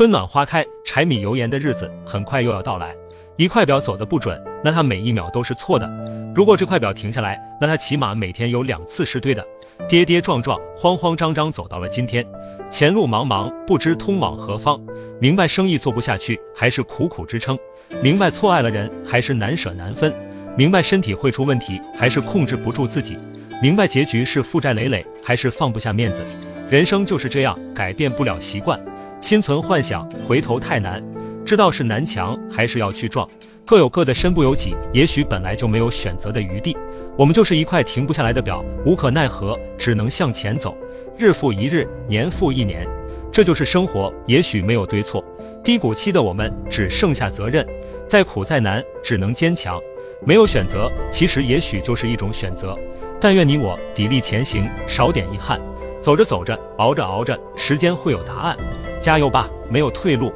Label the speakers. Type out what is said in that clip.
Speaker 1: 春暖花开、柴米油盐的日子很快又要到来。一块表走的不准，那它每一秒都是错的。如果这块表停下来，那它起码每天有两次是对的。跌跌撞撞、慌慌张张走到了今天，前路茫茫，不知通往何方。明白生意做不下去，还是苦苦支撑；明白错爱了人，还是难舍难分；明白身体会出问题，还是控制不住自己；明白结局是负债累累，还是放不下面子。人生就是这样，改变不了习惯，心存幻想，回头太难。知道是南墙，还是要去撞，各有各的身不由己。也许本来就没有选择的余地，我们就是一块停不下来的表，无可奈何，只能向前走。日复一日，年复一年，这就是生活。也许没有对错，低谷期的我们只剩下责任。再苦再难，只能坚强。没有选择，其实也许就是一种选择。但愿你我砥砺前行，少点遗憾。走着走着，熬着熬着，时间会有答案。加油吧，没有退路。